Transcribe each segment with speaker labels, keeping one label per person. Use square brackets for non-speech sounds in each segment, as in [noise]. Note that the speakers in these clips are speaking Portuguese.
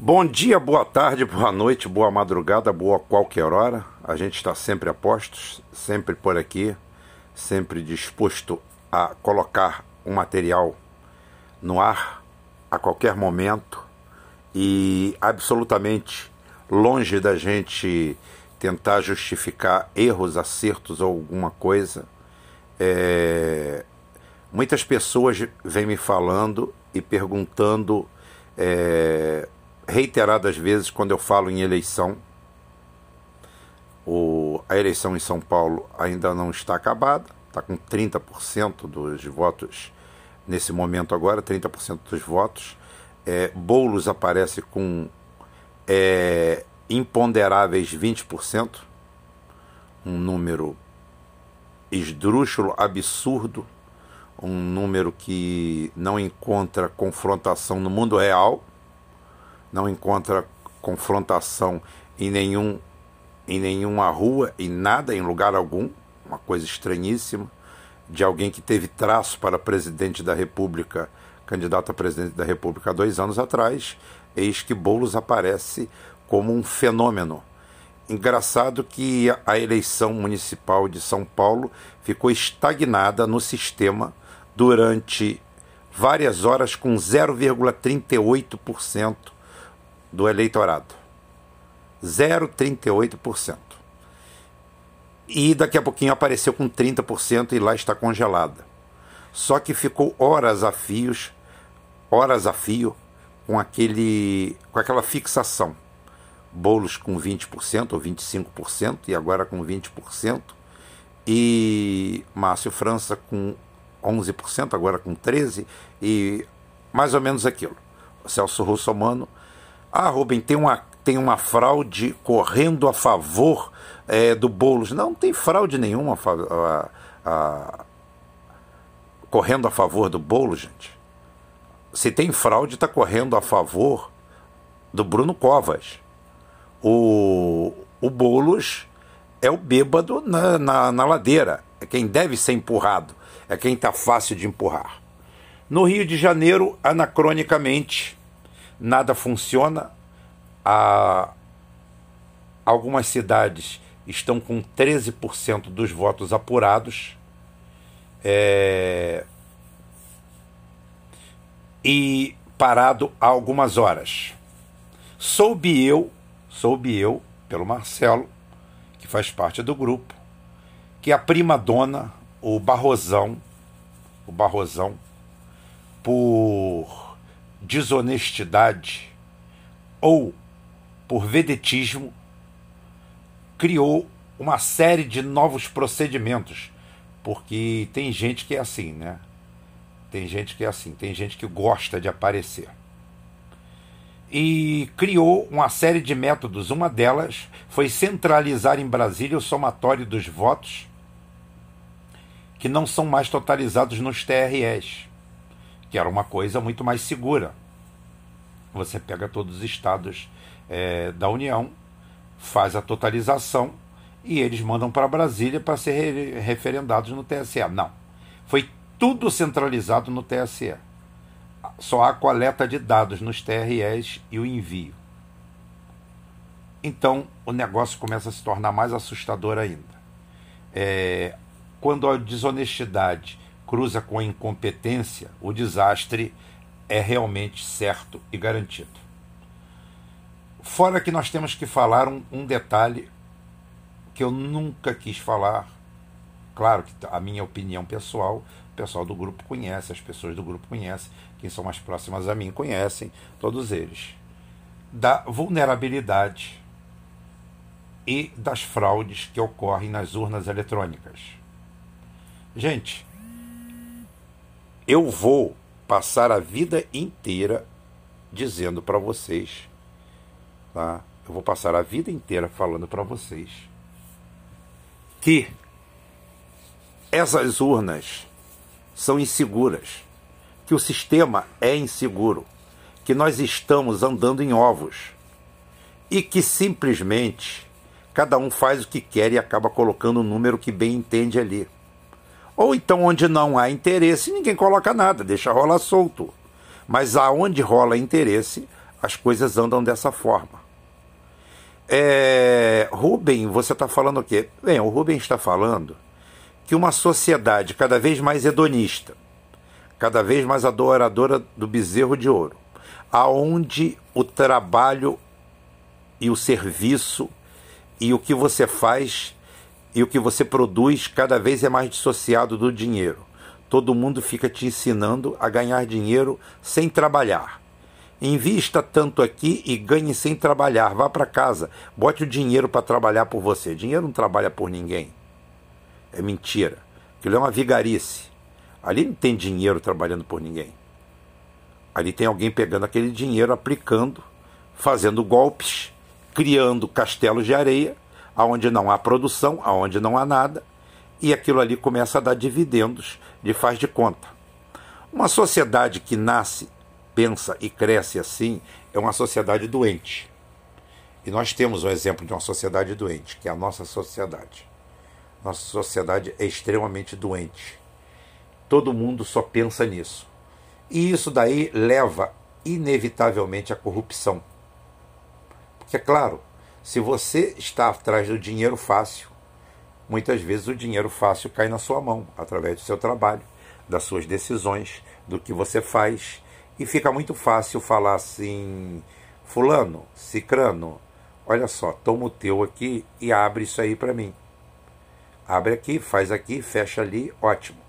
Speaker 1: Bom dia, boa tarde, boa noite, boa madrugada, boa qualquer hora. A gente está sempre a postos, sempre por aqui, sempre disposto a colocar um material no ar a qualquer momento e absolutamente longe da gente tentar justificar erros, acertos ou alguma coisa. É... Muitas pessoas vêm me falando e perguntando é... reiteradas vezes quando eu falo em eleição. O... A eleição em São Paulo ainda não está acabada, está com 30% dos votos nesse momento agora, 30% dos votos. É, Boulos aparece com é, imponderáveis 20%, um número esdrúxulo, absurdo, um número que não encontra confrontação no mundo real, não encontra confrontação em nenhum em nenhuma rua, em nada, em lugar algum, uma coisa estranhíssima, de alguém que teve traço para presidente da República, candidato a presidente da República há dois anos atrás, eis que Boulos aparece como um fenômeno. Engraçado que a eleição municipal de São Paulo ficou estagnada no sistema durante várias horas com 0,38% do eleitorado. 0,38%. E daqui a pouquinho apareceu com 30% e lá está congelada. Só que ficou horas a fios, horas a fio, com, aquele, com aquela fixação. Bolos com 20% ou 25% e agora com 20%. E Márcio França com 11%, agora com 13%, e mais ou menos aquilo. Celso Russomano. Ah, Rubem, tem uma, tem uma fraude correndo a favor é, do Boulos. Não, não tem fraude nenhuma a, a, correndo a favor do Boulos, gente. Se tem fraude, está correndo a favor do Bruno Covas. O, o Boulos é o bêbado na, na, na ladeira. É quem deve ser empurrado. É quem está fácil de empurrar. No Rio de Janeiro, anacronicamente, nada funciona. Há algumas cidades estão com 13% dos votos apurados. É... E parado há algumas horas. Soube eu, soube eu, pelo Marcelo, que faz parte do grupo, que a prima dona, o Barrosão, o Barrosão, por desonestidade ou por vedetismo, criou uma série de novos procedimentos, porque tem gente que é assim, né? Tem gente que é assim, tem gente que gosta de aparecer. E criou uma série de métodos. Uma delas foi centralizar em Brasília o somatório dos votos que não são mais totalizados nos TREs, que era uma coisa muito mais segura. Você pega todos os estados é, da União, faz a totalização e eles mandam para Brasília para ser referendados no TSE. Não. Foi tudo centralizado no TSE. Só há coleta de dados nos TREs e o envio. Então o negócio começa a se tornar mais assustador ainda. É, quando a desonestidade cruza com a incompetência, o desastre é realmente certo e garantido. Fora que nós temos que falar um, um detalhe que eu nunca quis falar. Claro que a minha opinião pessoal, o pessoal do grupo conhece, as pessoas do grupo conhecem, quem são mais próximas a mim conhecem, todos eles. Da vulnerabilidade e das fraudes que ocorrem nas urnas eletrônicas. Gente, eu vou passar a vida inteira dizendo para vocês, tá? Eu vou passar a vida inteira falando para vocês que essas urnas são inseguras, que o sistema é inseguro, que nós estamos andando em ovos e que simplesmente cada um faz o que quer e acaba colocando o número que bem entende ali. Ou então, onde não há interesse, ninguém coloca nada, deixa rolar solto. Mas aonde rola interesse, as coisas andam dessa forma. É, Rubem, você está falando o quê? Bem, o Rubem está falando que uma sociedade cada vez mais hedonista, cada vez mais adoradora do bezerro de ouro, aonde o trabalho e o serviço e o que você faz e o que você produz cada vez é mais dissociado do dinheiro. Todo mundo fica te ensinando a ganhar dinheiro sem trabalhar. Invista tanto aqui e ganhe sem trabalhar. Vá para casa, bote o dinheiro para trabalhar por você. Dinheiro não trabalha por ninguém. É mentira. Aquilo é uma vigarice. Ali não tem dinheiro trabalhando por ninguém. Ali tem alguém pegando aquele dinheiro, aplicando, fazendo golpes, criando castelos de areia, aonde não há produção, aonde não há nada, e aquilo ali começa a dar dividendos de faz de conta. Uma sociedade que nasce pensa e cresce assim é uma sociedade doente. E nós temos um exemplo de uma sociedade doente, que é a nossa sociedade. Nossa sociedade é extremamente doente. Todo mundo só pensa nisso. E isso daí leva inevitavelmente à corrupção. Porque, é claro, se você está atrás do dinheiro fácil, muitas vezes o dinheiro fácil cai na sua mão, através do seu trabalho, das suas decisões, do que você faz e fica muito fácil falar assim: Fulano, Cicrano, olha só, toma o teu aqui e abre isso aí para mim. Abre aqui, faz aqui, fecha ali, ótimo.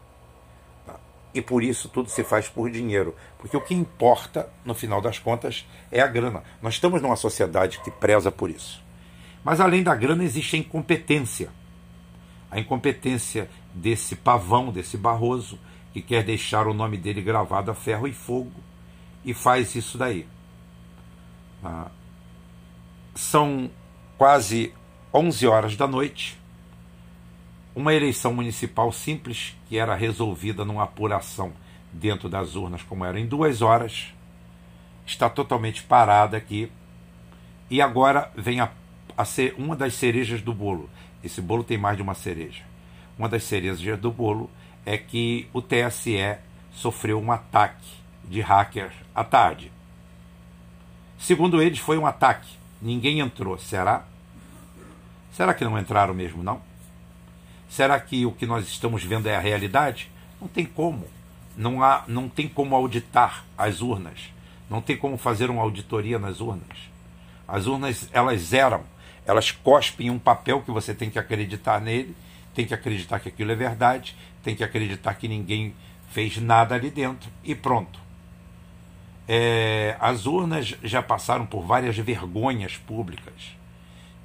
Speaker 1: E por isso tudo se faz por dinheiro. Porque o que importa, no final das contas, é a grana. Nós estamos numa sociedade que preza por isso. Mas além da grana, existe a incompetência. A incompetência desse pavão, desse Barroso, que quer deixar o nome dele gravado a ferro e fogo e faz isso daí. Ah, são quase 11 horas da noite. Uma eleição municipal simples, que era resolvida numa apuração dentro das urnas, como era em duas horas, está totalmente parada aqui. E agora vem a, a ser uma das cerejas do bolo. Esse bolo tem mais de uma cereja. Uma das cerejas do bolo é que o TSE sofreu um ataque de hackers à tarde. Segundo eles, foi um ataque. Ninguém entrou. Será? Será que não entraram mesmo, não? Será que o que nós estamos vendo é a realidade? Não tem como. Não, há, não tem como auditar as urnas. Não tem como fazer uma auditoria nas urnas. As urnas, elas zeram. Elas cospem um papel que você tem que acreditar nele, tem que acreditar que aquilo é verdade, tem que acreditar que ninguém fez nada ali dentro e pronto. É, as urnas já passaram por várias vergonhas públicas.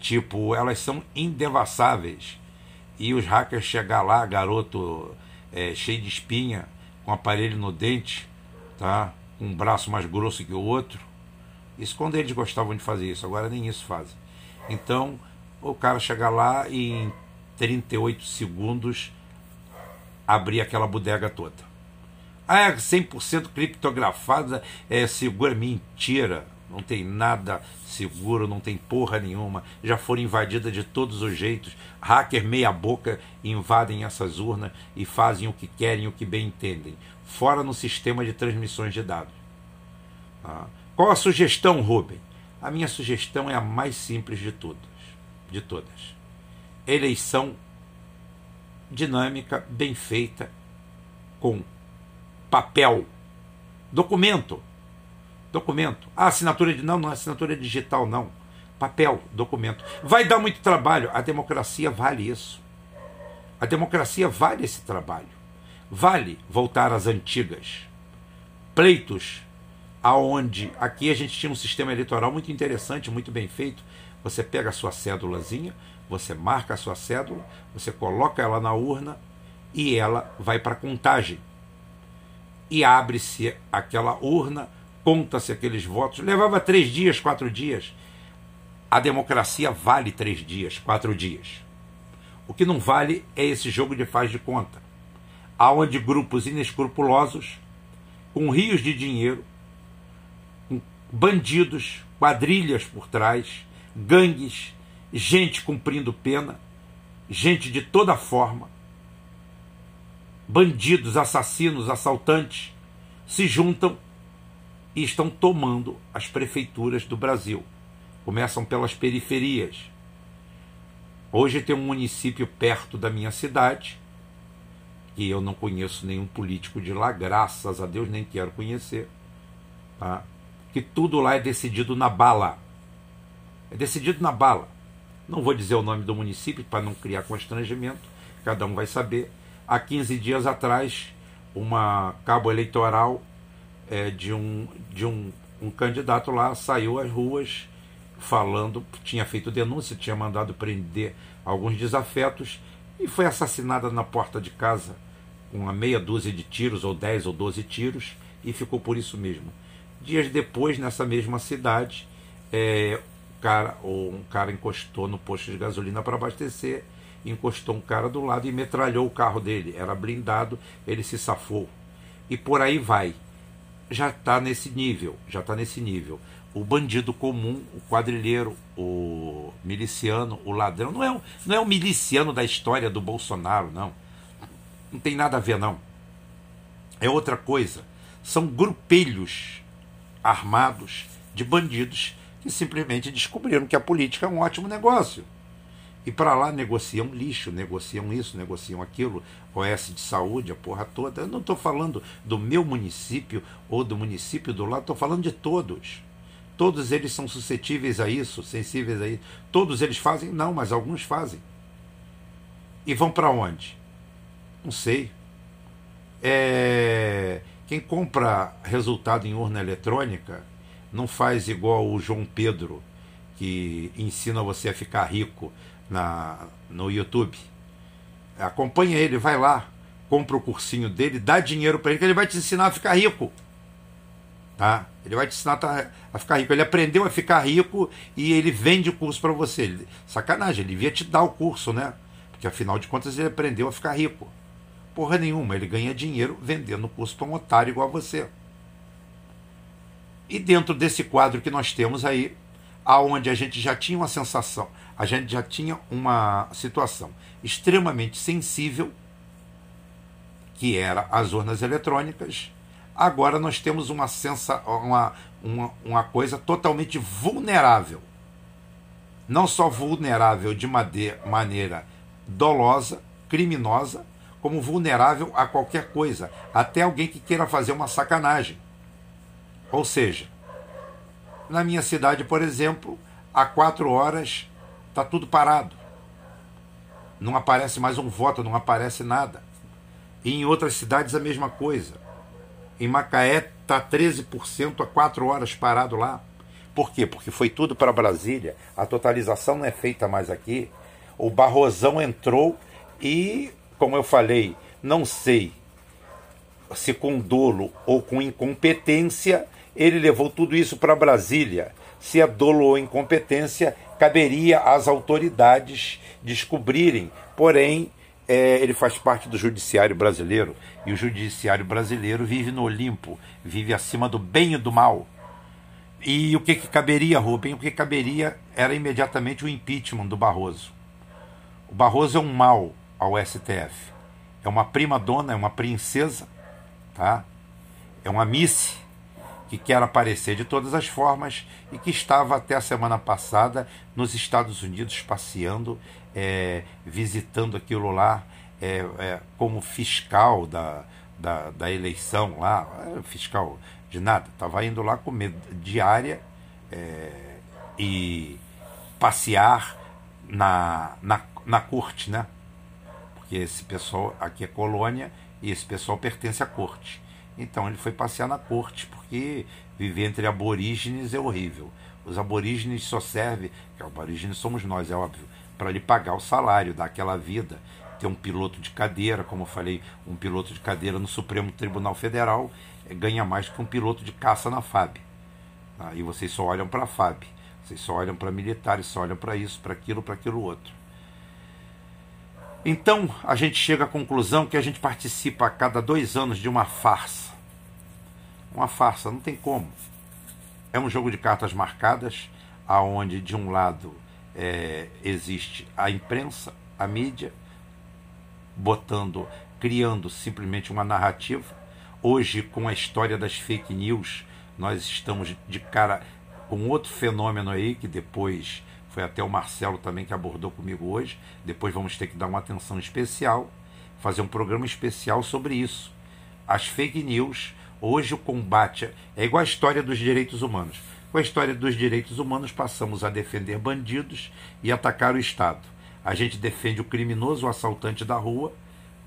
Speaker 1: Tipo, elas são indevassáveis. E os hackers chegar lá, garoto é, cheio de espinha, com aparelho no dente, tá? com um braço mais grosso que o outro. Isso quando eles gostavam de fazer isso, agora nem isso fazem. Então, o cara chegar lá e em 38 segundos abrir aquela bodega toda. Ah, é 100% criptografada é segura. Mentira. Não tem nada seguro, não tem porra nenhuma. Já foram invadidas de todos os jeitos. Hacker meia boca invadem essas urnas e fazem o que querem, o que bem entendem. Fora no sistema de transmissões de dados. Ah. Qual a sugestão, Rubem? A minha sugestão é a mais simples de todas. De todas. Eleição dinâmica, bem feita, com papel. Documento. Documento. Ah, assinatura de. Não, não é assinatura digital, não. Papel, documento. Vai dar muito trabalho. A democracia vale isso. A democracia vale esse trabalho. Vale voltar às antigas. Pleitos aonde aqui a gente tinha um sistema eleitoral muito interessante, muito bem feito. Você pega a sua cédulazinha, você marca a sua cédula, você coloca ela na urna e ela vai para contagem e abre-se aquela urna, conta-se aqueles votos. Levava três dias, quatro dias. A democracia vale três dias, quatro dias. O que não vale é esse jogo de faz de conta, aonde grupos inescrupulosos, com rios de dinheiro, com bandidos, quadrilhas por trás, gangues, gente cumprindo pena, gente de toda forma, bandidos, assassinos, assaltantes se juntam e estão tomando as prefeituras do Brasil. Começam pelas periferias. Hoje tem um município perto da minha cidade, que eu não conheço nenhum político de lá, graças a Deus, nem quero conhecer, tá? que tudo lá é decidido na bala. É decidido na bala. Não vou dizer o nome do município para não criar constrangimento, cada um vai saber. Há 15 dias atrás, uma cabo eleitoral é, de, um, de um, um candidato lá saiu às ruas falando, tinha feito denúncia, tinha mandado prender alguns desafetos e foi assassinada na porta de casa com uma meia dúzia de tiros, ou 10 ou 12 tiros, e ficou por isso mesmo. Dias depois, nessa mesma cidade, é, cara, um cara encostou no posto de gasolina para abastecer, encostou um cara do lado e metralhou o carro dele. Era blindado, ele se safou. E por aí vai. Já está nesse nível, já está nesse nível. O bandido comum, o quadrilheiro, o miliciano, o ladrão, não é, um, não é o miliciano da história do Bolsonaro, não. Não tem nada a ver, não. É outra coisa. São grupelhos armados de bandidos que simplesmente descobriram que a política é um ótimo negócio. E para lá negociam lixo, negociam isso, negociam aquilo, OS de saúde, a porra toda. Eu não estou falando do meu município ou do município do lado, estou falando de todos. Todos eles são suscetíveis a isso, sensíveis a isso. Todos eles fazem? Não, mas alguns fazem. E vão para onde? Não sei. É... Quem compra resultado em urna eletrônica não faz igual o João Pedro, que ensina você a ficar rico na, no YouTube. Acompanha ele, vai lá, compra o cursinho dele, dá dinheiro para ele, que ele vai te ensinar a ficar rico. Tá? Ele vai te ensinar a ficar rico. Ele aprendeu a ficar rico e ele vende o curso para você. Sacanagem, ele devia te dar o curso, né? Porque afinal de contas ele aprendeu a ficar rico. Porra nenhuma, ele ganha dinheiro vendendo o curso para um otário igual a você. E dentro desse quadro que nós temos aí, aonde a gente já tinha uma sensação, a gente já tinha uma situação extremamente sensível, que era as urnas eletrônicas, agora nós temos uma, sensa, uma, uma, uma coisa totalmente vulnerável. Não só vulnerável de maneira dolosa, criminosa, como vulnerável a qualquer coisa, até alguém que queira fazer uma sacanagem. Ou seja, na minha cidade, por exemplo, há quatro horas está tudo parado. Não aparece mais um voto, não aparece nada. E em outras cidades a mesma coisa. Em Macaé está 13% a quatro horas parado lá. Por quê? Porque foi tudo para Brasília. A totalização não é feita mais aqui. O Barrosão entrou e, como eu falei, não sei se com dolo ou com incompetência, ele levou tudo isso para Brasília. Se é dolo ou incompetência, caberia às autoridades descobrirem. Porém, é, ele faz parte do judiciário brasileiro e o judiciário brasileiro vive no Olimpo, vive acima do bem e do mal. E o que, que caberia, Rubem? O que caberia era imediatamente o impeachment do Barroso. O Barroso é um mal ao STF. É uma prima dona, é uma princesa, tá? É uma miss que quer aparecer de todas as formas e que estava até a semana passada nos Estados Unidos passeando, é, visitando aquilo lá é, é, como fiscal da, da, da, eleição lá, fiscal de nada, estava indo lá comer diária é, e passear na, na, na corte, né? Porque esse pessoal aqui é colônia e esse pessoal pertence à corte. Então ele foi passear na corte, porque viver entre aborígenes é horrível. Os aborígenes só servem, que aborígenes somos nós, é óbvio, para lhe pagar o salário daquela vida. Ter um piloto de cadeira, como eu falei, um piloto de cadeira no Supremo Tribunal Federal é, ganha mais que um piloto de caça na FAB. Aí ah, vocês só olham para a FAB, vocês só olham para militares, só olham para isso, para aquilo, para aquilo outro. Então a gente chega à conclusão que a gente participa a cada dois anos de uma farsa. Uma farsa, não tem como. É um jogo de cartas marcadas, aonde de um lado é, existe a imprensa, a mídia, botando, criando simplesmente uma narrativa. Hoje, com a história das fake news, nós estamos de cara com outro fenômeno aí que depois foi até o Marcelo também que abordou comigo hoje. Depois vamos ter que dar uma atenção especial, fazer um programa especial sobre isso. As fake news, hoje o combate é igual a história dos direitos humanos. Com a história dos direitos humanos, passamos a defender bandidos e atacar o Estado. A gente defende o criminoso, o assaltante da rua,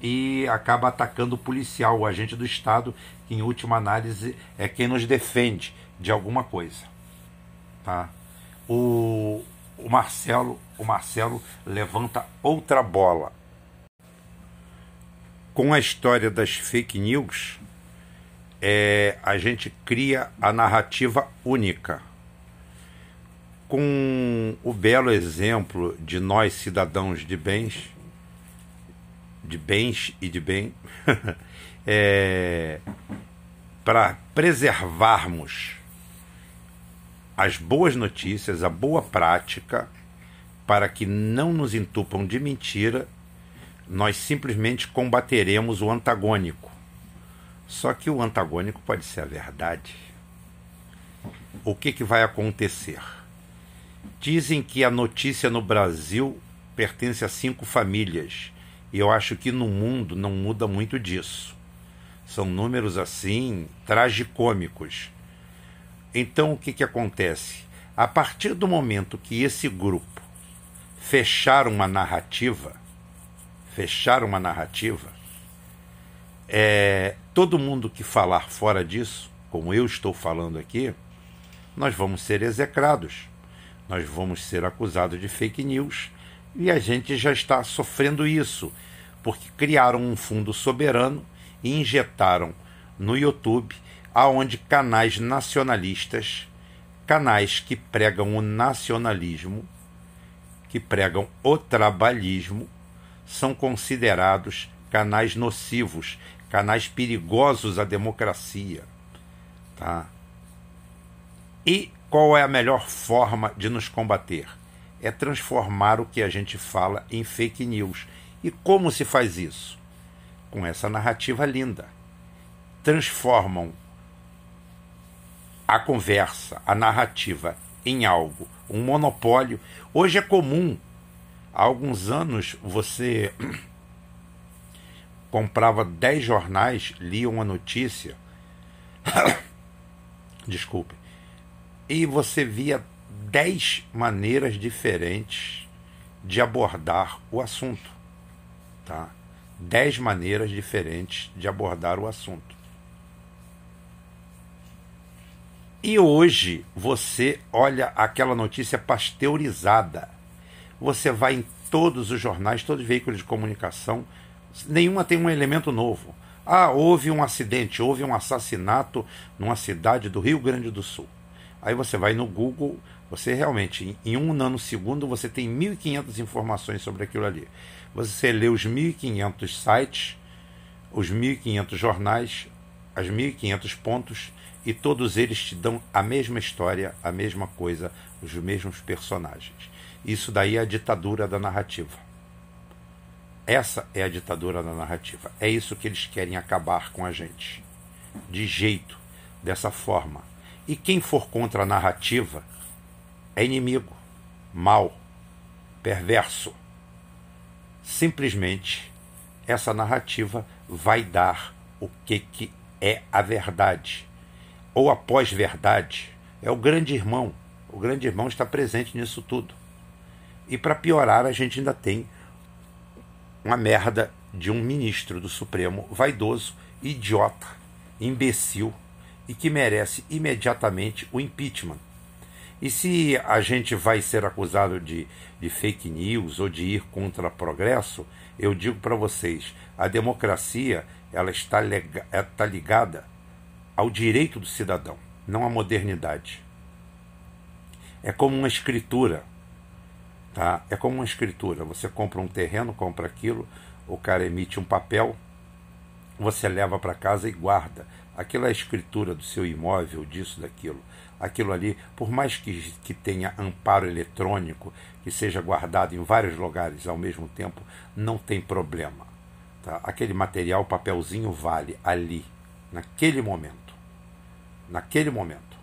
Speaker 1: e acaba atacando o policial, o agente do Estado, que em última análise é quem nos defende de alguma coisa. Tá? O, o Marcelo, o Marcelo levanta outra bola. Com a história das fake news, é, a gente cria a narrativa única. Com o belo exemplo de nós cidadãos de bens, de bens e de bem, [laughs] é, para preservarmos as boas notícias, a boa prática, para que não nos entupam de mentira, nós simplesmente combateremos o antagônico. Só que o antagônico pode ser a verdade. O que, que vai acontecer? Dizem que a notícia no Brasil pertence a cinco famílias. E eu acho que no mundo não muda muito disso. São números assim tragicômicos. Então o que, que acontece? A partir do momento que esse grupo fechar uma narrativa, fechar uma narrativa, é, todo mundo que falar fora disso, como eu estou falando aqui, nós vamos ser execrados, nós vamos ser acusados de fake news e a gente já está sofrendo isso, porque criaram um fundo soberano e injetaram no YouTube aonde canais nacionalistas, canais que pregam o nacionalismo, que pregam o trabalhismo, são considerados canais nocivos, canais perigosos à democracia, tá? E qual é a melhor forma de nos combater? É transformar o que a gente fala em fake news. E como se faz isso? Com essa narrativa linda. Transformam a conversa, a narrativa em algo, um monopólio. Hoje é comum. Há alguns anos você [clears throat] comprava 10 jornais, lia uma notícia. [coughs] Desculpe. E você via 10 maneiras diferentes de abordar o assunto. Tá? 10 maneiras diferentes de abordar o assunto. E hoje você olha aquela notícia pasteurizada. Você vai em todos os jornais, todos os veículos de comunicação, nenhuma tem um elemento novo. Ah, houve um acidente, houve um assassinato numa cidade do Rio Grande do Sul. Aí você vai no Google, você realmente, em um nanosegundo, você tem 1.500 informações sobre aquilo ali. Você lê os 1.500 sites, os 1.500 jornais, as 1.500 pontos e todos eles te dão a mesma história, a mesma coisa, os mesmos personagens. Isso daí é a ditadura da narrativa. Essa é a ditadura da narrativa. É isso que eles querem acabar com a gente. De jeito, dessa forma. E quem for contra a narrativa é inimigo, mal, perverso. Simplesmente essa narrativa vai dar o que, que é a verdade ou a pós-verdade, é o grande irmão. O grande irmão está presente nisso tudo. E para piorar, a gente ainda tem uma merda de um ministro do Supremo vaidoso, idiota, imbecil e que merece imediatamente o impeachment. E se a gente vai ser acusado de, de fake news ou de ir contra progresso, eu digo para vocês, a democracia ela está, está ligada ao direito do cidadão, não à modernidade. É como uma escritura. Tá? É como uma escritura. Você compra um terreno, compra aquilo, o cara emite um papel, você leva para casa e guarda. Aquilo é a escritura do seu imóvel, disso, daquilo. Aquilo ali, por mais que, que tenha amparo eletrônico, que seja guardado em vários lugares ao mesmo tempo, não tem problema. Tá? Aquele material, papelzinho, vale ali, naquele momento. naquele momento.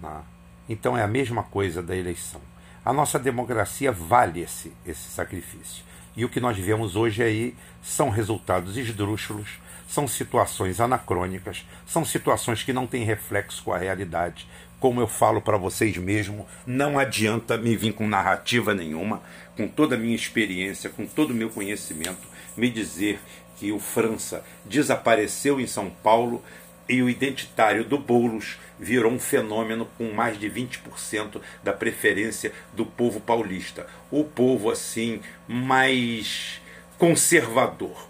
Speaker 1: Né? Então é a mesma coisa da eleição. A nossa democracia vale esse, esse sacrifício. E o que nós vemos hoje aí são resultados esdrúxulos, são situações anacrônicas, são situações que não têm reflexo com a realidade. Como eu falo para vocês mesmo, não adianta me vir com narrativa nenhuma, com toda a minha experiência, com todo o meu conhecimento, me dizer que o França desapareceu em São Paulo e o identitário do Boulos virou um fenômeno com mais de 20% da preferência do povo paulista. O povo, assim, mais conservador,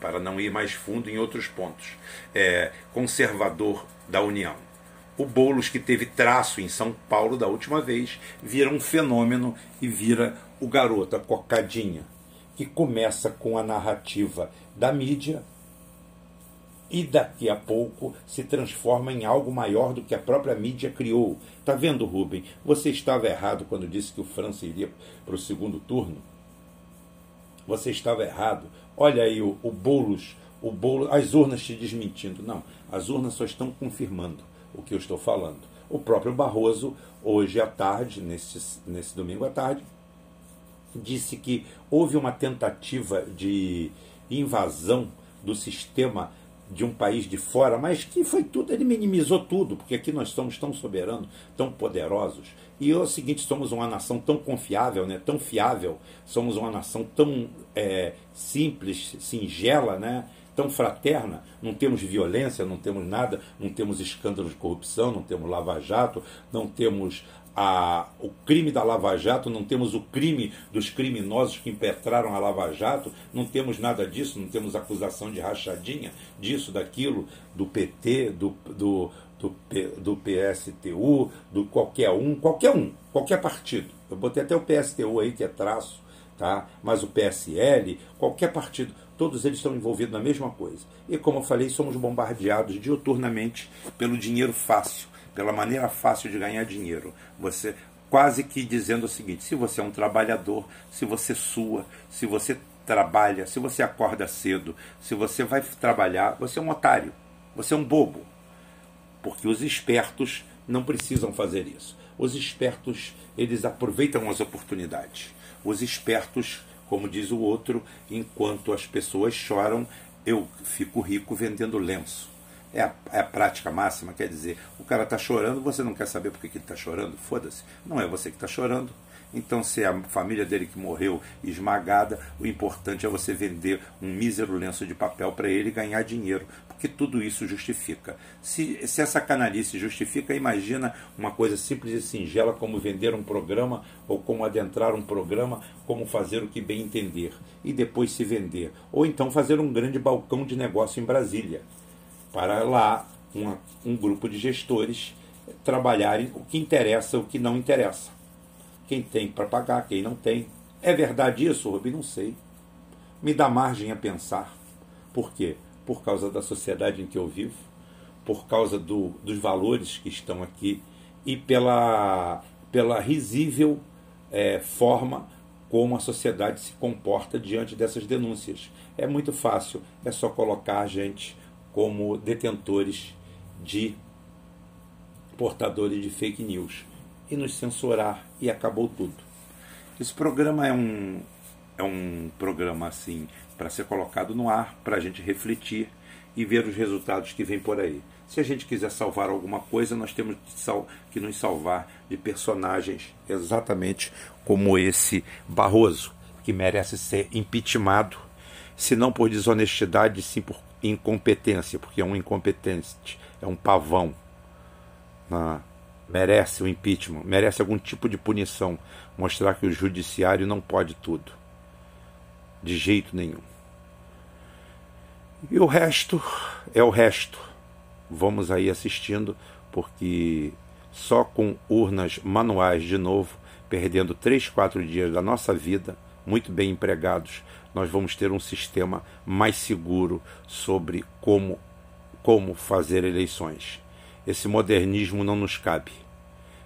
Speaker 1: para não ir mais fundo em outros pontos, é, conservador da União. O Boulos, que teve traço em São Paulo da última vez, vira um fenômeno e vira o garoto, a cocadinha, que começa com a narrativa da mídia e daqui a pouco se transforma em algo maior do que a própria mídia criou. Tá vendo, Rubem? Você estava errado quando disse que o França iria para o segundo turno. Você estava errado. Olha aí o, o Boulos, o Boulos, as urnas te desmentindo. Não, as urnas só estão confirmando o que eu estou falando. O próprio Barroso, hoje à tarde, nesse, nesse domingo à tarde, disse que houve uma tentativa de invasão do sistema de um país de fora, mas que foi tudo, ele minimizou tudo, porque aqui nós somos tão soberanos, tão poderosos. E é o seguinte, somos uma nação tão confiável, né, tão fiável, somos uma nação tão é, simples, singela, né, tão fraterna, não temos violência, não temos nada, não temos escândalos de corrupção, não temos lava-jato, não temos a, o crime da Lava Jato, não temos o crime dos criminosos que impetraram a Lava Jato, não temos nada disso, não temos acusação de rachadinha, disso, daquilo, do PT, do, do, do, do PSTU, do qualquer um, qualquer um, qualquer partido. Eu botei até o PSTU aí, que é traço, tá? mas o PSL, qualquer partido, todos eles estão envolvidos na mesma coisa. E como eu falei, somos bombardeados diuturnamente pelo dinheiro fácil pela maneira fácil de ganhar dinheiro. Você quase que dizendo o seguinte: se você é um trabalhador, se você sua, se você trabalha, se você acorda cedo, se você vai trabalhar, você é um otário, você é um bobo. Porque os espertos não precisam fazer isso. Os espertos, eles aproveitam as oportunidades. Os espertos, como diz o outro, enquanto as pessoas choram, eu fico rico vendendo lenço é a, é a prática máxima, quer dizer, o cara está chorando, você não quer saber por que, ele está chorando? Foda-se. Não é você que está chorando. Então, se é a família dele que morreu esmagada, o importante é você vender um mísero lenço de papel para ele ganhar dinheiro, porque tudo isso justifica. Se, se essa canalice justifica, imagina uma coisa simples e singela como vender um programa ou como adentrar um programa, como fazer o que bem entender e depois se vender. Ou então fazer um grande balcão de negócio em Brasília para lá uma, um grupo de gestores trabalharem o que interessa, o que não interessa. Quem tem para pagar, quem não tem. É verdade isso, Rubi? Não sei. Me dá margem a pensar. Por quê? Por causa da sociedade em que eu vivo, por causa do, dos valores que estão aqui e pela, pela risível é, forma como a sociedade se comporta diante dessas denúncias. É muito fácil, é só colocar a gente como detentores de portadores de fake news e nos censurar e acabou tudo. Esse programa é um é um programa assim para ser colocado no ar, para a gente refletir e ver os resultados que vêm por aí. Se a gente quiser salvar alguma coisa, nós temos que nos salvar de personagens exatamente como esse Barroso, que merece ser impeachmentado, se não por desonestidade, sim por incompetência, porque é um incompetente, é um pavão. Né? Merece o impeachment, merece algum tipo de punição. Mostrar que o judiciário não pode tudo. De jeito nenhum. E o resto é o resto. Vamos aí assistindo, porque só com urnas manuais de novo, perdendo três, quatro dias da nossa vida, muito bem empregados, nós vamos ter um sistema mais seguro sobre como, como fazer eleições. Esse modernismo não nos cabe.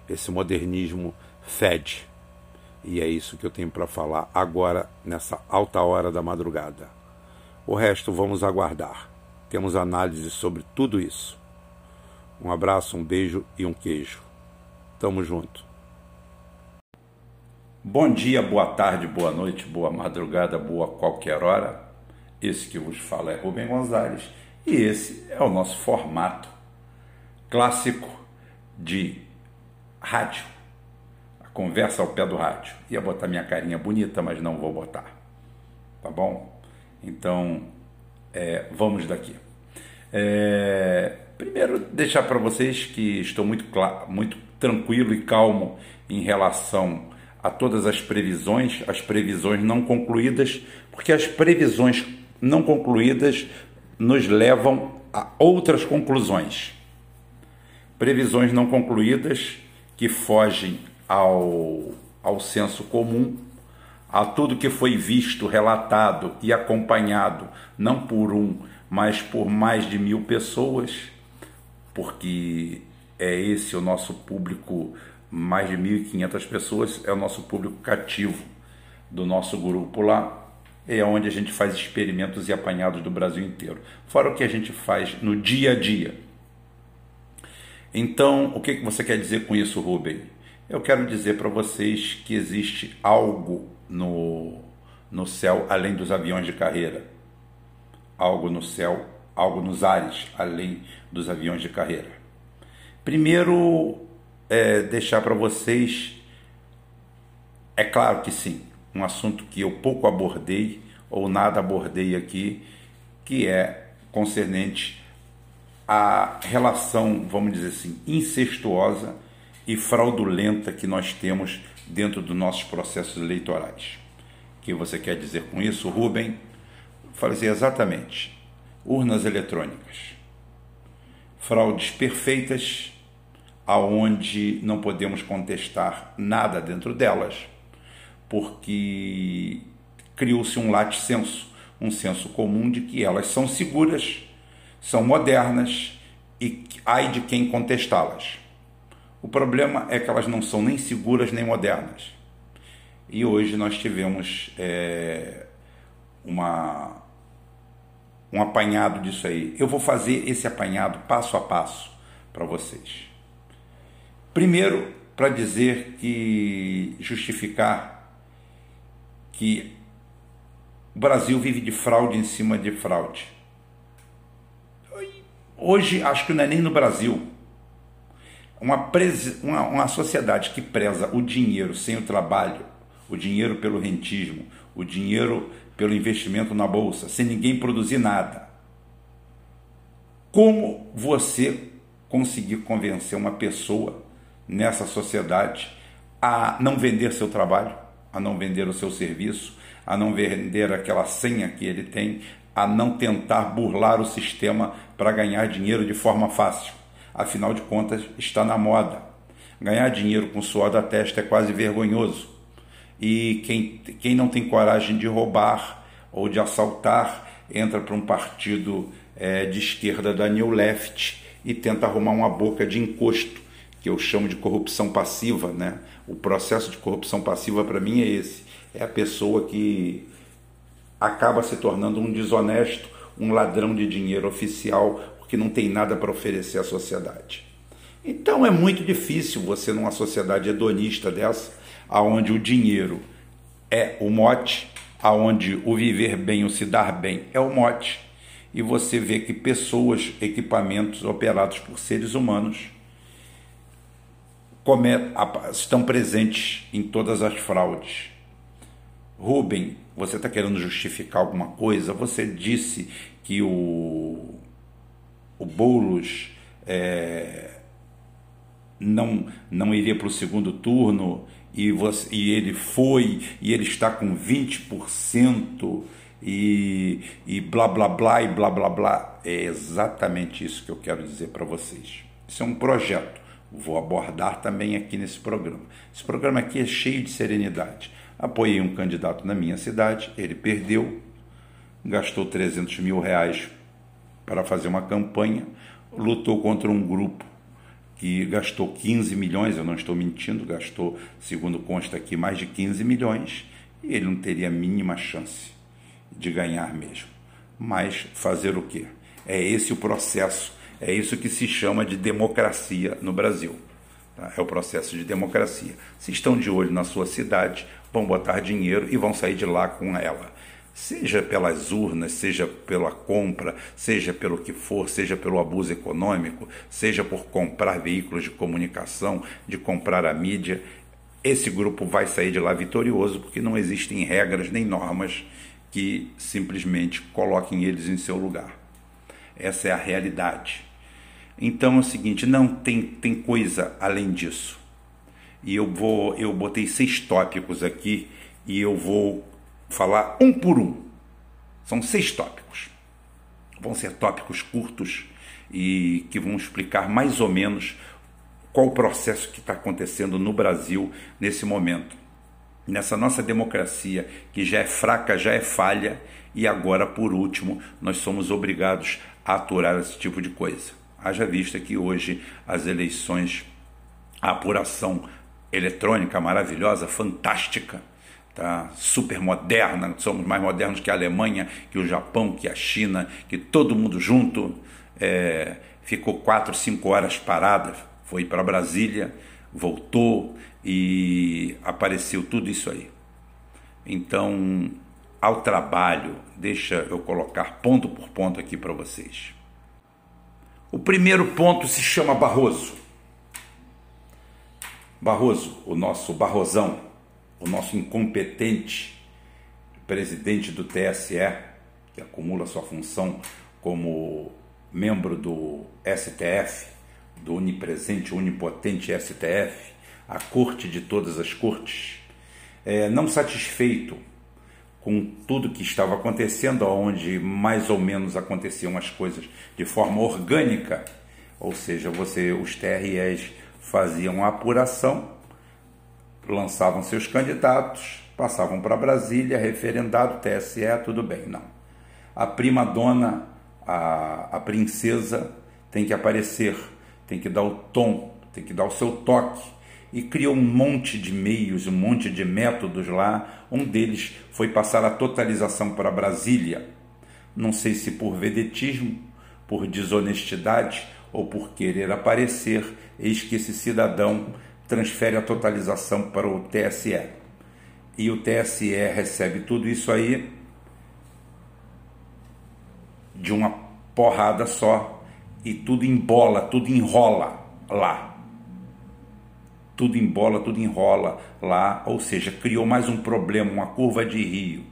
Speaker 1: Esse modernismo fede. E é isso que eu tenho para falar agora, nessa alta hora da madrugada. O resto vamos aguardar. Temos análise sobre tudo isso. Um abraço, um beijo e um queijo. Tamo junto.
Speaker 2: Bom dia, boa tarde, boa noite, boa madrugada, boa qualquer hora. Esse que vos fala é Rubem Gonzalez e esse é o nosso formato clássico de rádio. A conversa ao pé do rádio. Ia botar minha carinha bonita, mas não vou botar. Tá bom? Então, é, vamos daqui. É, primeiro, deixar para vocês que estou muito, muito tranquilo e calmo em relação a todas as previsões, as previsões não concluídas, porque as previsões não concluídas nos levam a outras conclusões. Previsões não concluídas que fogem ao, ao senso comum, a tudo que foi visto, relatado e acompanhado, não por um, mas por mais de mil pessoas, porque é esse o nosso público, mais de 1.500 pessoas, é o nosso público cativo do nosso grupo lá, é onde a gente faz experimentos e apanhados do Brasil inteiro, fora o que a gente faz no dia a dia. Então, o que você quer dizer com isso, Rubem? Eu quero dizer para vocês que existe algo no, no céu além dos aviões de carreira. Algo no céu, algo nos ares além dos aviões de carreira. Primeiro, é, deixar para vocês, é claro que sim, um assunto que eu pouco abordei ou nada abordei aqui, que é concernente à relação, vamos dizer assim, incestuosa e fraudulenta que nós temos dentro dos nossos processos eleitorais. O que você quer dizer com isso, Rubem? Falei assim, exatamente. Urnas eletrônicas. Fraudes perfeitas, aonde não podemos contestar nada dentro delas, porque criou-se um latissenso, um senso comum de que elas são seguras, são modernas e ai de quem contestá-las. O problema é que elas não são nem seguras nem modernas. E hoje nós tivemos é, uma, um apanhado disso aí. Eu vou fazer esse apanhado passo a passo para vocês. Primeiro, para dizer que justificar que o Brasil vive de fraude em cima de fraude. Hoje, acho que não é nem no Brasil, uma, uma, uma sociedade que preza o dinheiro sem o trabalho, o dinheiro pelo rentismo, o dinheiro pelo investimento na bolsa, sem ninguém produzir nada. Como você conseguir convencer uma pessoa nessa sociedade a não vender seu trabalho, a não vender o seu serviço, a não vender aquela senha que ele tem, a não tentar burlar o sistema para ganhar dinheiro de forma fácil afinal de contas está na moda. Ganhar dinheiro com suor da testa é quase vergonhoso. E quem, quem não tem coragem de roubar ou de assaltar entra para um partido é, de esquerda da New Left e tenta arrumar uma boca de encosto, que eu chamo de corrupção passiva. Né? O processo de corrupção passiva para mim é esse: é a pessoa que acaba se tornando um desonesto, um ladrão de dinheiro oficial porque não tem nada para oferecer à sociedade. Então é muito difícil você numa sociedade hedonista dessa, aonde o dinheiro é o mote, aonde o viver bem, o se dar bem é o mote, e você vê que pessoas, equipamentos operados por seres humanos estão presentes em todas as fraudes. Rubem, você está querendo justificar alguma coisa? Você disse que o o Boulos é, não, não iria para o segundo turno e, você, e ele foi e ele está com 20% e, e blá blá blá e blá blá blá. É exatamente isso que eu quero dizer para vocês. Isso é um projeto. Vou abordar também aqui nesse programa. Esse programa aqui é cheio de serenidade. Apoiei um candidato na minha cidade, ele perdeu, gastou 300 mil reais para fazer uma campanha, lutou contra um grupo que gastou 15 milhões, eu não estou mentindo, gastou, segundo consta aqui, mais de 15 milhões, e ele não teria a mínima chance de ganhar mesmo. Mas fazer o quê? É esse o processo, É isso que se chama de democracia no Brasil. Tá? É o processo de democracia. Se estão de olho na sua cidade, vão botar dinheiro e vão sair de lá com ela. Seja pelas urnas, seja pela compra, seja pelo que for, seja pelo abuso econômico, seja por comprar veículos de comunicação, de comprar a mídia, esse grupo vai sair de lá vitorioso porque não existem regras nem normas que simplesmente coloquem eles em seu lugar. Essa é a realidade. Então é o seguinte, não tem, tem coisa além disso. E eu vou, eu botei seis tópicos aqui e eu vou falar um por um. São seis tópicos. Vão ser tópicos curtos e que vão explicar mais ou menos qual o processo que está acontecendo no Brasil nesse momento. Nessa nossa democracia, que já é fraca, já é falha, e agora, por último, nós somos obrigados a aturar esse tipo de coisa. Haja vista que hoje as eleições, a apuração eletrônica maravilhosa, fantástica, tá? super moderna, somos mais modernos que a Alemanha, que o Japão, que a China, que todo mundo junto, é, ficou quatro, cinco horas parada, foi para Brasília, voltou e apareceu tudo isso aí. Então, ao trabalho, deixa eu colocar ponto por ponto aqui para vocês. O primeiro ponto se chama Barroso. Barroso, o nosso Barrosão, o nosso incompetente presidente do TSE, que acumula sua função como membro do STF, do onipresente, onipotente STF, a corte de todas as cortes, é, não satisfeito com tudo que estava acontecendo, onde mais ou menos aconteciam as coisas de forma orgânica, ou seja, você os TREs faziam a apuração, lançavam seus candidatos, passavam para Brasília, referendado, TSE, tudo bem. Não. A prima dona, a, a princesa, tem que aparecer, tem que dar o tom, tem que dar o seu toque e criou um monte de meios, um monte de métodos lá. Um deles foi passar a totalização para Brasília. Não sei se por vedetismo, por desonestidade ou por querer aparecer, eis que esse cidadão transfere a totalização para o TSE. E o TSE recebe tudo isso aí de uma porrada só e tudo embola, tudo enrola lá tudo embola, tudo enrola lá, ou seja, criou mais um problema, uma curva de rio.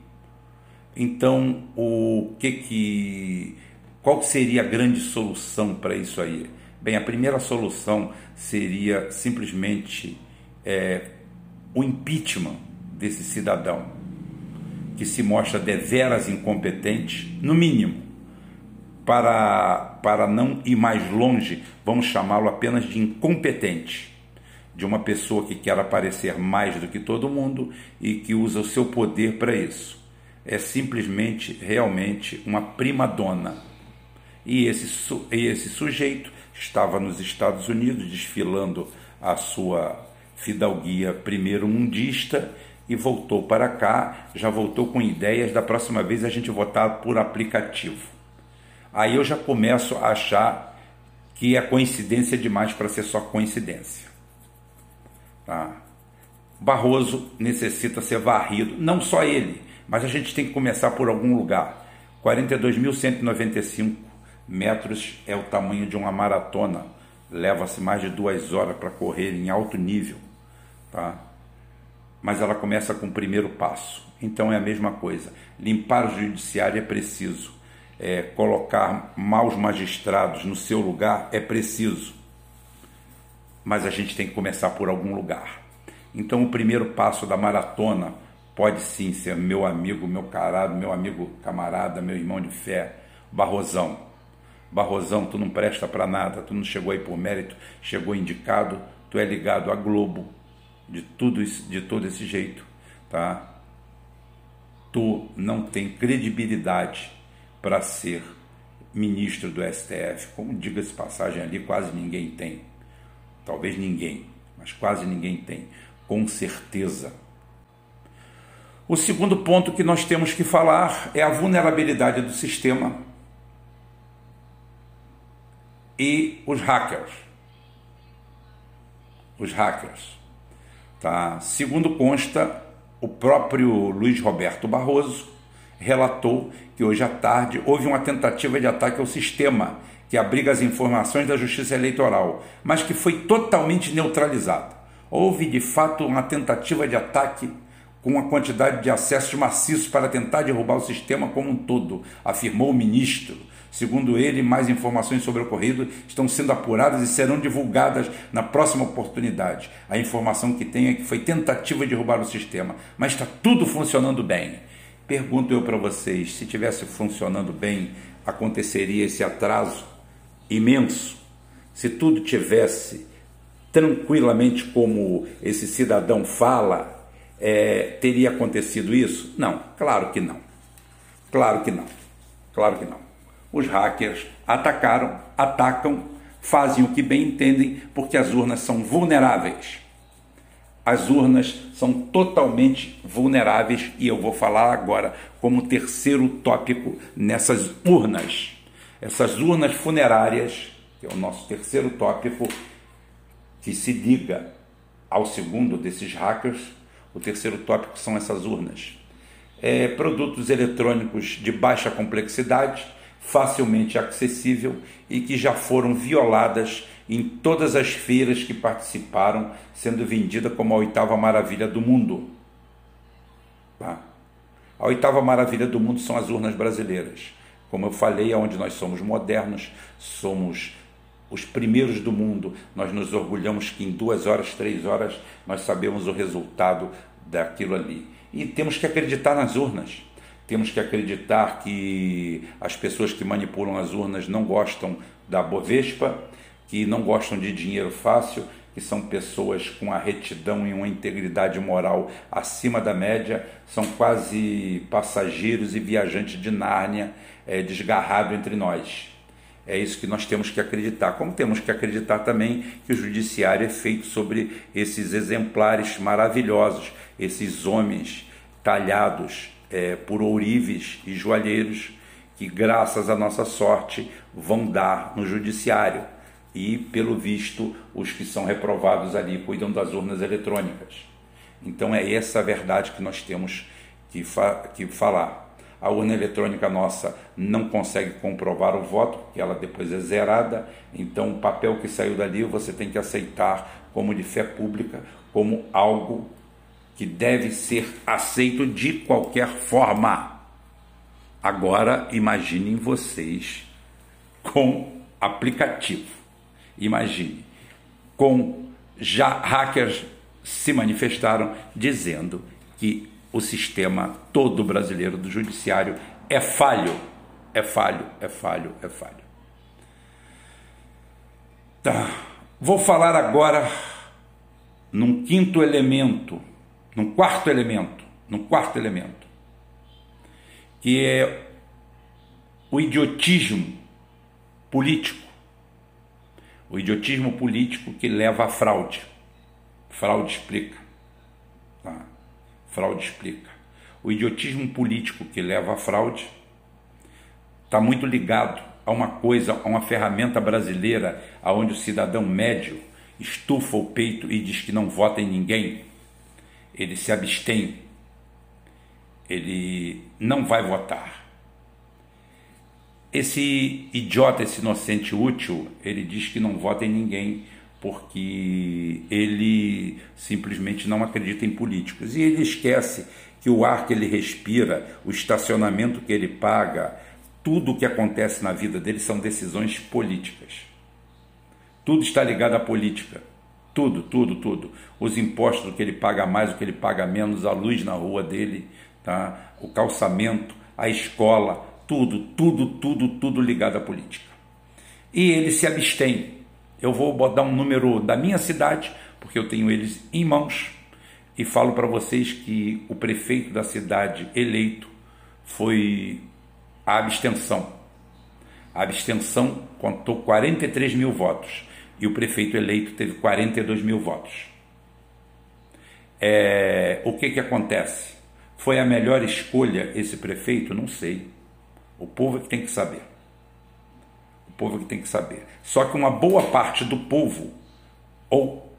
Speaker 2: Então, o que que qual seria a grande solução para isso aí? Bem, a primeira solução seria simplesmente é, o impeachment desse cidadão que se mostra deveras incompetente, no mínimo. Para, para não ir mais longe, vamos chamá-lo apenas de incompetente de uma pessoa que quer aparecer mais do que todo mundo e que usa o seu poder para isso. É simplesmente, realmente, uma prima dona. E esse, e esse sujeito estava nos Estados Unidos desfilando a sua fidalguia primeiro mundista e voltou para cá, já voltou com ideias da próxima vez a gente votar por aplicativo. Aí eu já começo a achar que é coincidência demais para ser só coincidência. Tá? Barroso necessita ser varrido, não só ele, mas a gente tem que começar por algum lugar. 42.195 metros é o tamanho de uma maratona. Leva-se mais de duas horas para correr em alto nível. Tá? Mas ela começa com o primeiro passo. Então é a mesma coisa. Limpar o judiciário é preciso. É, colocar maus magistrados no seu lugar é preciso mas a gente tem que começar por algum lugar. Então, o primeiro passo da maratona pode sim ser meu amigo, meu carado, meu amigo camarada, meu irmão de fé, Barrosão. Barrosão, tu não presta para nada, tu não chegou aí por mérito, chegou indicado, tu é ligado à Globo, de tudo isso, de todo esse jeito, tá? Tu não tem credibilidade para ser ministro do STF, como diga-se passagem ali, quase ninguém tem talvez ninguém, mas quase ninguém tem, com certeza. O segundo ponto que nós temos que falar é a vulnerabilidade do sistema. e os hackers. Os hackers. Tá? Segundo consta, o próprio Luiz Roberto Barroso relatou que hoje à tarde houve uma tentativa de ataque ao sistema que abriga as informações da Justiça Eleitoral, mas que foi totalmente neutralizada. Houve de fato uma tentativa de ataque com uma quantidade de acessos maciços para tentar derrubar o sistema como um todo, afirmou o ministro. Segundo ele, mais informações sobre o ocorrido estão sendo apuradas e serão divulgadas na próxima oportunidade. A informação que tem é que foi tentativa de derrubar o sistema, mas está tudo funcionando bem. Pergunto eu para vocês: se tivesse funcionando bem, aconteceria esse atraso imenso? Se tudo tivesse tranquilamente como esse cidadão fala, é, teria acontecido isso? Não, claro que não. Claro que não. Claro que não. Os hackers atacaram, atacam, fazem o que bem entendem, porque as urnas são vulneráveis as urnas são totalmente vulneráveis e eu vou falar agora como terceiro tópico nessas urnas. Essas urnas funerárias, que é o nosso terceiro tópico, que se liga ao segundo desses hackers, o terceiro tópico são essas urnas. É, produtos eletrônicos de baixa complexidade, facilmente acessível e que já foram violadas em todas as feiras que participaram, sendo vendida como a oitava maravilha do mundo. Tá? A oitava maravilha do mundo são as urnas brasileiras. Como eu falei, onde nós somos modernos, somos os primeiros do mundo, nós nos orgulhamos que em duas horas, três horas, nós sabemos o resultado daquilo ali. E temos que acreditar nas urnas. Temos que acreditar que as pessoas que manipulam as urnas não gostam da Bovespa, que não gostam de dinheiro fácil, que são pessoas com a retidão e uma integridade moral acima da média, são quase passageiros e viajantes de Nárnia, é, desgarrado entre nós. É isso que nós temos que acreditar. Como temos que acreditar também que o judiciário é feito sobre esses exemplares maravilhosos, esses homens talhados é, por ourives e joalheiros que, graças à nossa sorte, vão dar no judiciário e, pelo visto, os que são reprovados ali cuidam das urnas eletrônicas. Então é essa a verdade que nós temos que, fa que falar. A urna eletrônica nossa não consegue comprovar o voto, porque ela depois é zerada, então o papel que saiu dali você tem que aceitar como de fé pública, como algo que deve ser aceito de qualquer forma. Agora imaginem vocês com aplicativo. Imagine, com já hackers se manifestaram dizendo que o sistema todo brasileiro do judiciário é falho, é falho, é falho, é falho. Tá. Vou falar agora num quinto elemento, num quarto elemento, num quarto elemento, que é o idiotismo político o idiotismo político que leva à fraude. Fraude explica. Fraude explica. O idiotismo político que leva à fraude está muito ligado a uma coisa, a uma ferramenta brasileira onde o cidadão médio estufa o peito e diz que não vota em ninguém. Ele se abstém. Ele não vai votar esse idiota, esse inocente útil, ele diz que não vota em ninguém porque ele simplesmente não acredita em políticos. E ele esquece que o ar que ele respira, o estacionamento que ele paga, tudo o que acontece na vida dele são decisões políticas. Tudo está ligado à política. Tudo, tudo, tudo. Os impostos, que ele paga mais, o que ele paga menos, a luz na rua dele, tá? o calçamento, a escola, tudo, tudo, tudo, tudo ligado à política. E ele se abstém. Eu vou dar um número da minha cidade, porque eu tenho eles em mãos, e falo para vocês que o prefeito da cidade eleito foi a abstenção. A abstenção contou 43 mil votos e o prefeito eleito teve 42 mil votos. É, o que, que acontece? Foi a melhor escolha esse prefeito? Não sei. O povo é que tem que saber. Povo que tem que saber. Só que uma boa parte do povo, ou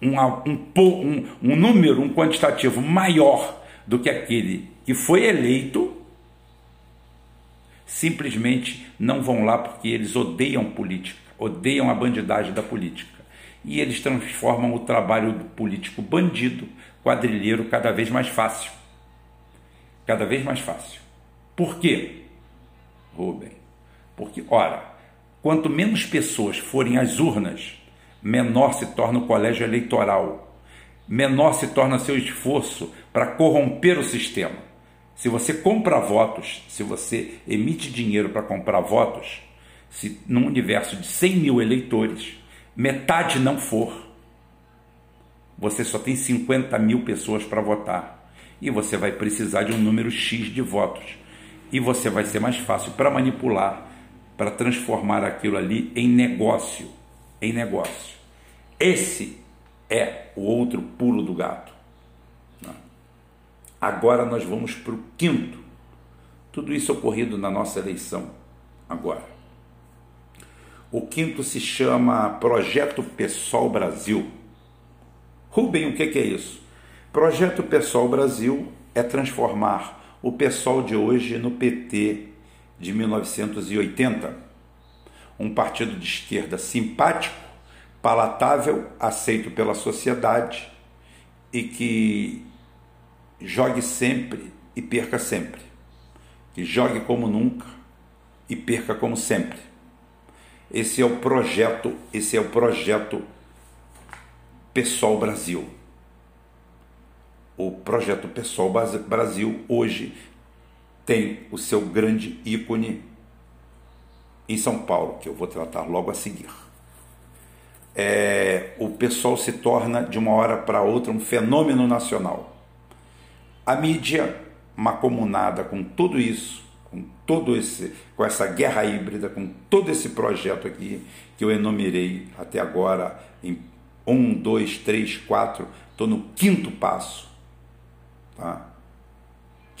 Speaker 2: um, um, um número, um quantitativo maior do que aquele que foi eleito, simplesmente não vão lá porque eles odeiam política, odeiam a bandidagem da política. E eles transformam o trabalho do político bandido, quadrilheiro, cada vez mais fácil. Cada vez mais fácil. Por quê, Rubem? Porque, ora, quanto menos pessoas forem às urnas, menor se torna o colégio eleitoral, menor se torna seu esforço para corromper o sistema. Se você compra votos, se você emite dinheiro para comprar votos, se num universo de 100 mil eleitores, metade não for, você só tem 50 mil pessoas para votar. E você vai precisar de um número X de votos. E você vai ser mais fácil para manipular, para transformar aquilo ali em negócio. Em negócio. Esse é o outro pulo do gato. Agora nós vamos para o quinto. Tudo isso ocorrido na nossa eleição agora. O quinto se chama Projeto Pessoal Brasil. Rubem, o que é isso? Projeto Pessoal Brasil é transformar o pessoal de hoje no PT de 1980. Um partido de esquerda simpático, palatável, aceito pela sociedade e que jogue sempre e perca sempre. Que jogue como nunca e perca como sempre. Esse é o projeto, esse é o projeto Pessoal Brasil. O projeto Pessoal Brasil hoje tem o seu grande ícone em São Paulo, que eu vou tratar logo a seguir. É, o pessoal se torna de uma hora para outra um fenômeno nacional. A mídia, macomunada com tudo isso, com todo esse, com essa guerra híbrida, com todo esse projeto aqui que eu enumerei até agora em um, dois, três, quatro, estou no quinto passo, tá?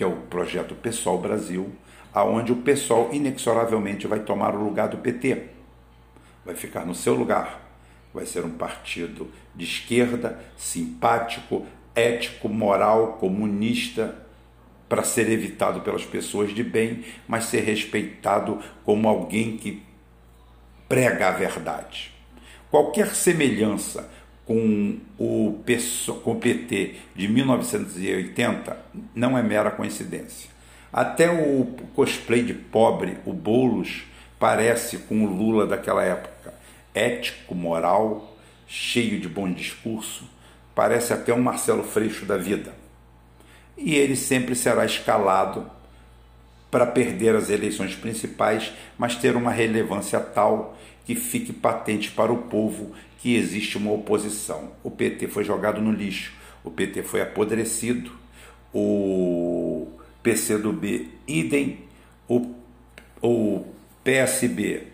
Speaker 2: Que é o projeto Pessoal Brasil, aonde o pessoal inexoravelmente vai tomar o lugar do PT, vai ficar no seu lugar, vai ser um partido de esquerda, simpático, ético, moral, comunista, para ser evitado pelas pessoas de bem, mas ser respeitado como alguém que prega a verdade. Qualquer semelhança com o, com o PT de 1980 não é mera coincidência. Até o cosplay de pobre, o Boulos, parece com o Lula daquela época. Ético, moral, cheio de bom discurso, parece até um Marcelo Freixo da vida e ele sempre será escalado para perder as eleições principais, mas ter uma relevância tal que fique patente para o povo que existe uma oposição. O PT foi jogado no lixo, o PT foi apodrecido, o PCdoB idem, o, o PSB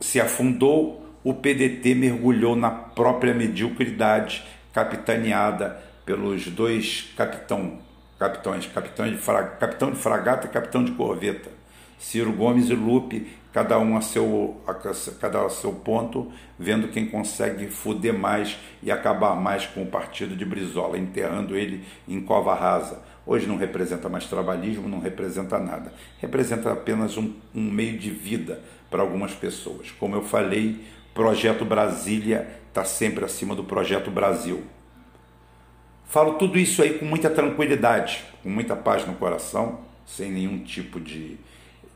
Speaker 2: se afundou, o PDT mergulhou na própria mediocridade capitaneada pelos dois capitão, capitões, capitão de, fra, capitão de fragata e capitão de corveta, Ciro Gomes e Lupe, cada um a seu, a, cada a seu ponto, vendo quem consegue fuder mais e acabar mais com o partido de Brizola, enterrando ele em cova rasa. Hoje não representa mais trabalhismo, não representa nada. Representa apenas um, um meio de vida para algumas pessoas. Como eu falei, Projeto Brasília está sempre acima do Projeto Brasil. Falo tudo isso aí com muita tranquilidade, com muita paz no coração, sem nenhum tipo de,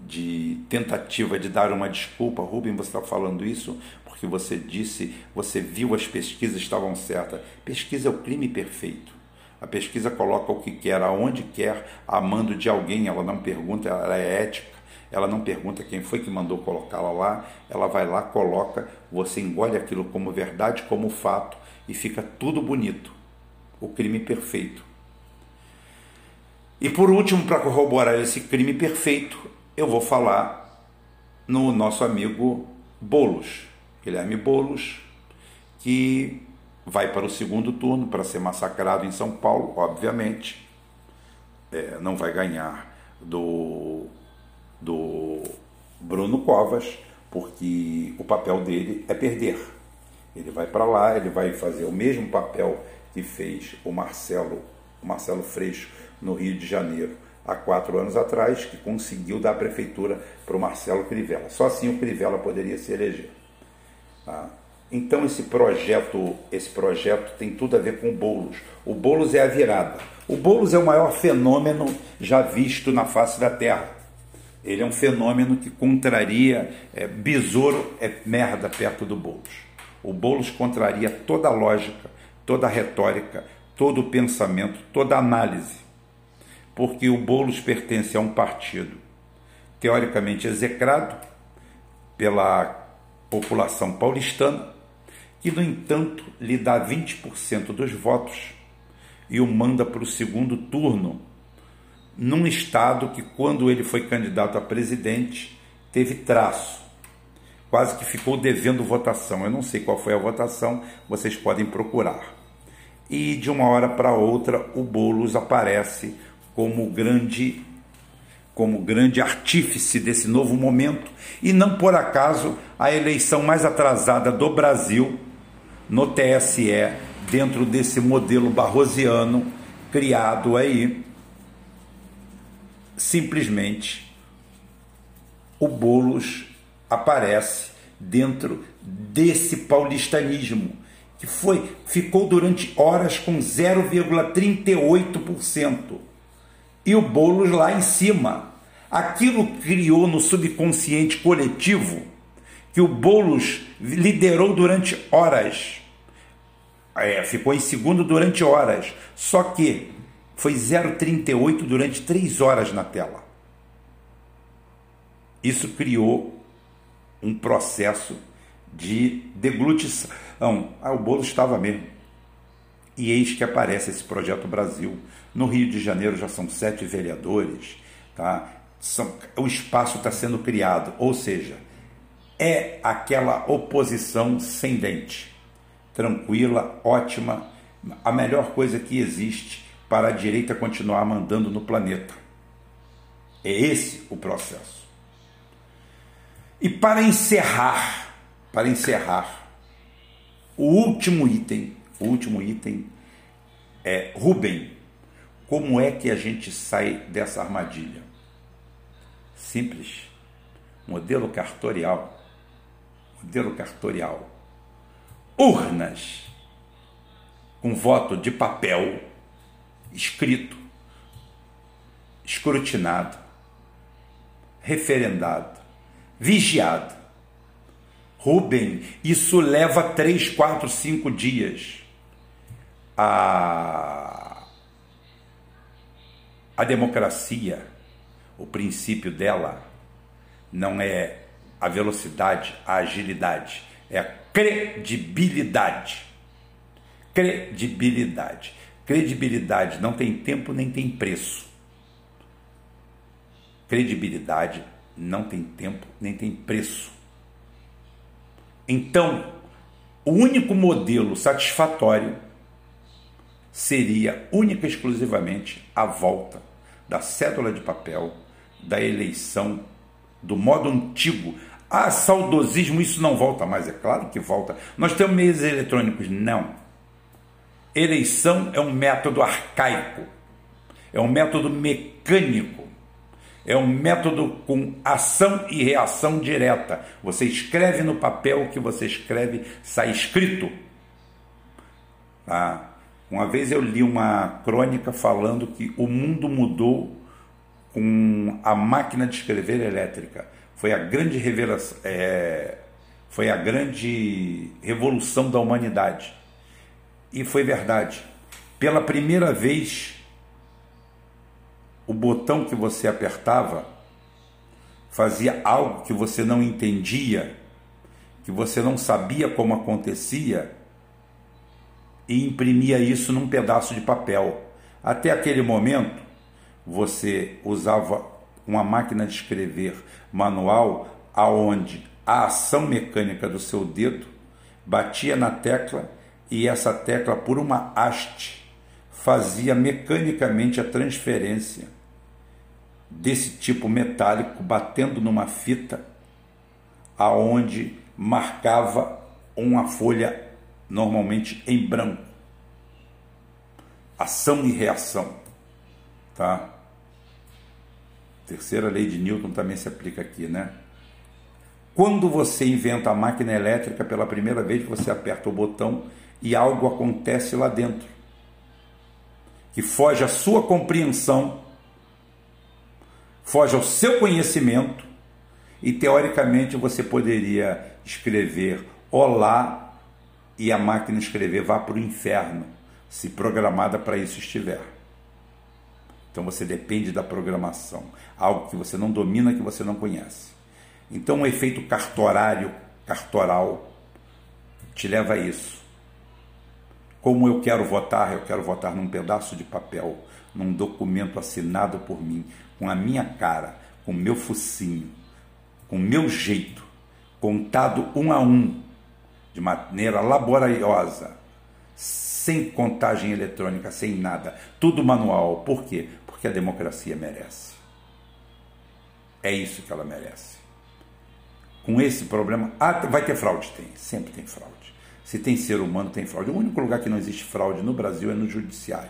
Speaker 2: de tentativa de dar uma desculpa. Rubem, você está falando isso porque você disse, você viu as pesquisas estavam certas. Pesquisa é o crime perfeito. A pesquisa coloca o que quer, aonde quer, amando de alguém. Ela não pergunta, ela é ética. Ela não pergunta quem foi que mandou colocá-la lá. Ela vai lá, coloca, você engole aquilo como verdade, como fato e fica tudo bonito o crime perfeito. E por último, para corroborar esse crime perfeito, eu vou falar no nosso amigo Bolos, Guilherme Bolos, que vai para o segundo turno para ser massacrado em São Paulo, obviamente. É, não vai ganhar do, do Bruno Covas, porque o papel dele é perder. Ele vai para lá, ele vai fazer o mesmo papel que fez o Marcelo, o Marcelo Freixo no Rio de Janeiro há quatro anos atrás, que conseguiu dar a prefeitura para o Marcelo Crivella. Só assim o Crivella poderia se eleger. Ah, então esse projeto, esse projeto tem tudo a ver com o Boulos. O Boulos é a virada. O Boulos é o maior fenômeno já visto na face da Terra. Ele é um fenômeno que contraria, é, besouro é merda perto do Boulos. O Boulos contraria toda a lógica, toda a retórica, todo o pensamento, toda a análise. Porque o Boulos pertence a um partido teoricamente execrado pela população paulistana, que, no entanto, lhe dá 20% dos votos e o manda para o segundo turno, num estado que, quando ele foi candidato a presidente, teve traço, quase que ficou devendo votação. Eu não sei qual foi a votação, vocês podem procurar. E de uma hora para outra, o Boulos aparece como grande como grande artífice desse novo momento, e não por acaso a eleição mais atrasada do Brasil no TSE, dentro desse modelo barrosiano criado aí, simplesmente o Bolos aparece dentro desse paulistanismo que foi ficou durante horas com 0,38% e o Boulos lá em cima. Aquilo criou no subconsciente coletivo que o Boulos liderou durante horas. É, ficou em segundo durante horas. Só que foi 0,38 durante três horas na tela. Isso criou um processo de deglutição. Ah, o bolo estava mesmo. E eis que aparece esse projeto Brasil. No Rio de Janeiro já são sete vereadores, tá? São, o espaço está sendo criado, ou seja, é aquela oposição sem dente, tranquila, ótima, a melhor coisa que existe para a direita continuar mandando no planeta. É esse o processo. E para encerrar, para encerrar, o último item o último item é Rubem. Como é que a gente sai dessa armadilha? Simples. Modelo cartorial. Modelo cartorial. Urnas com voto de papel escrito, escrutinado, referendado, vigiado. Rubem, isso leva três, quatro, cinco dias a, a democracia, o princípio dela não é a velocidade, a agilidade, é a credibilidade. Credibilidade. Credibilidade não tem tempo nem tem preço. Credibilidade não tem tempo nem tem preço. Então, o único modelo satisfatório seria única e exclusivamente a volta da cédula de papel, da eleição, do modo antigo. Ah, saudosismo, isso não volta mais. É claro que volta. Nós temos meios eletrônicos. Não. Eleição é um método arcaico, é um método mecânico, é um método com ação e reação direta. Você escreve no papel o que você escreve, sai escrito. Ah, uma vez eu li uma crônica falando que o mundo mudou com a máquina de escrever elétrica. Foi a grande revelação, é, foi a grande revolução da humanidade. E foi verdade. Pela primeira vez, o botão que você apertava fazia algo que você não entendia, que você não sabia como acontecia e imprimia isso num pedaço de papel. Até aquele momento, você usava uma máquina de escrever manual aonde a ação mecânica do seu dedo batia na tecla e essa tecla por uma haste fazia mecanicamente a transferência desse tipo metálico batendo numa fita aonde marcava uma folha normalmente em branco. Ação e reação, tá? Terceira lei de Newton também se aplica aqui, né? Quando você inventa a máquina elétrica pela primeira vez, você aperta o botão e algo acontece lá dentro que foge à sua compreensão, foge ao seu conhecimento e teoricamente você poderia escrever olá e a máquina escrever vá para o inferno, se programada para isso estiver. Então você depende da programação, algo que você não domina, que você não conhece. Então o efeito cartorário, cartoral, te leva a isso. Como eu quero votar, eu quero votar num pedaço de papel, num documento assinado por mim, com a minha cara, com o meu focinho, com o meu jeito, contado um a um, de maneira laboriosa, sem contagem eletrônica, sem nada, tudo manual. Por quê? Porque a democracia merece. É isso que ela merece. Com esse problema, ah, vai ter fraude? Tem, sempre tem fraude. Se tem ser humano, tem fraude. O único lugar que não existe fraude no Brasil é no judiciário.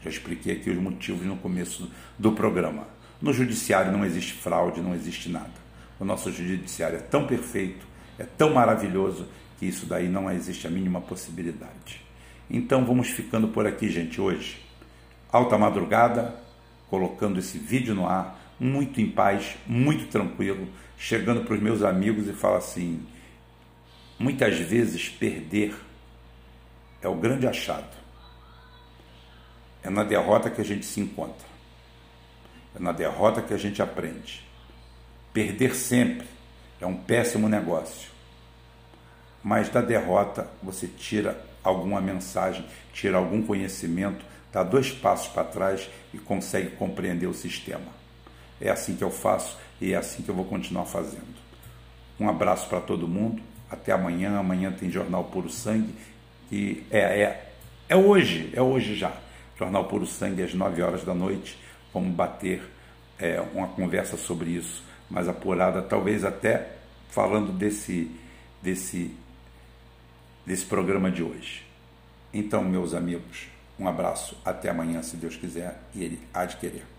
Speaker 2: Já expliquei aqui os motivos no começo do programa. No judiciário não existe fraude, não existe nada. O nosso judiciário é tão perfeito, é tão maravilhoso, que isso daí não existe a mínima possibilidade. Então vamos ficando por aqui, gente, hoje. Alta madrugada, colocando esse vídeo no ar, muito em paz, muito tranquilo, chegando para os meus amigos e fala assim: muitas vezes perder é o grande achado. É na derrota que a gente se encontra. É na derrota que a gente aprende. Perder sempre é um péssimo negócio. Mas da derrota você tira alguma mensagem, tira algum conhecimento, dá dois passos para trás e consegue compreender o sistema. É assim que eu faço e é assim que eu vou continuar fazendo. Um abraço para todo mundo. Até amanhã. Amanhã tem Jornal Puro Sangue. Que é, é, é hoje, é hoje já. Jornal Puro Sangue às 9 horas da noite. Vamos bater é, uma conversa sobre isso mais apurada, talvez até falando desse, desse, desse programa de hoje. Então, meus amigos, um abraço, até amanhã, se Deus quiser, e Ele há de querer.